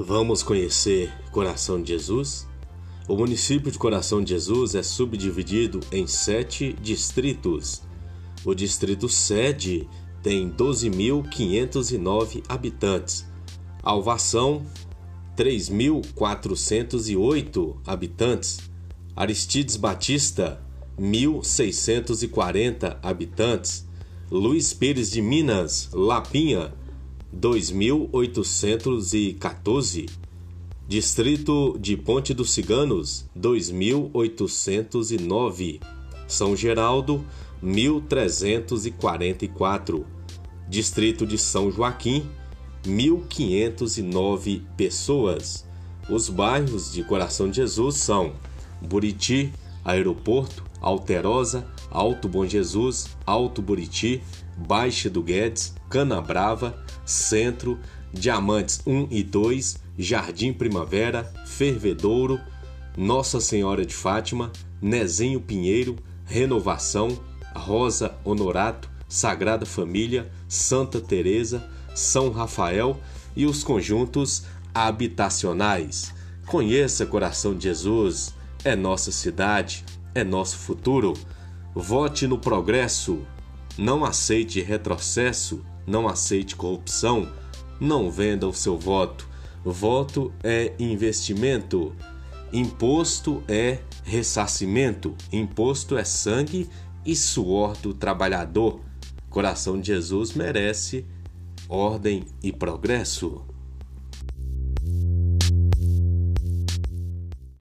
Vamos conhecer Coração de Jesus? O município de Coração de Jesus é subdividido em sete distritos. O distrito sede tem 12.509 habitantes. Alvação, 3.408 habitantes. Aristides Batista, 1.640 habitantes. Luiz Pires de Minas, Lapinha, 2.814. Distrito de Ponte dos Ciganos, 2.809. São Geraldo, 1.344. Distrito de São Joaquim, 1.509 pessoas. Os bairros de Coração de Jesus são Buriti, Aeroporto, Alterosa, Alto Bom Jesus, Alto Buriti, Baixa do Guedes, Canabrava, Centro, Diamantes 1 e 2, Jardim Primavera, Fervedouro, Nossa Senhora de Fátima, Nezinho Pinheiro, Renovação, Rosa Honorato, Sagrada Família, Santa Teresa, São Rafael e os conjuntos habitacionais. Conheça Coração de Jesus, é nossa cidade, é nosso futuro. Vote no progresso. Não aceite retrocesso, não aceite corrupção, não venda o seu voto. Voto é investimento. Imposto é ressarcimento. Imposto é sangue e suor do trabalhador. Coração de Jesus merece ordem e progresso.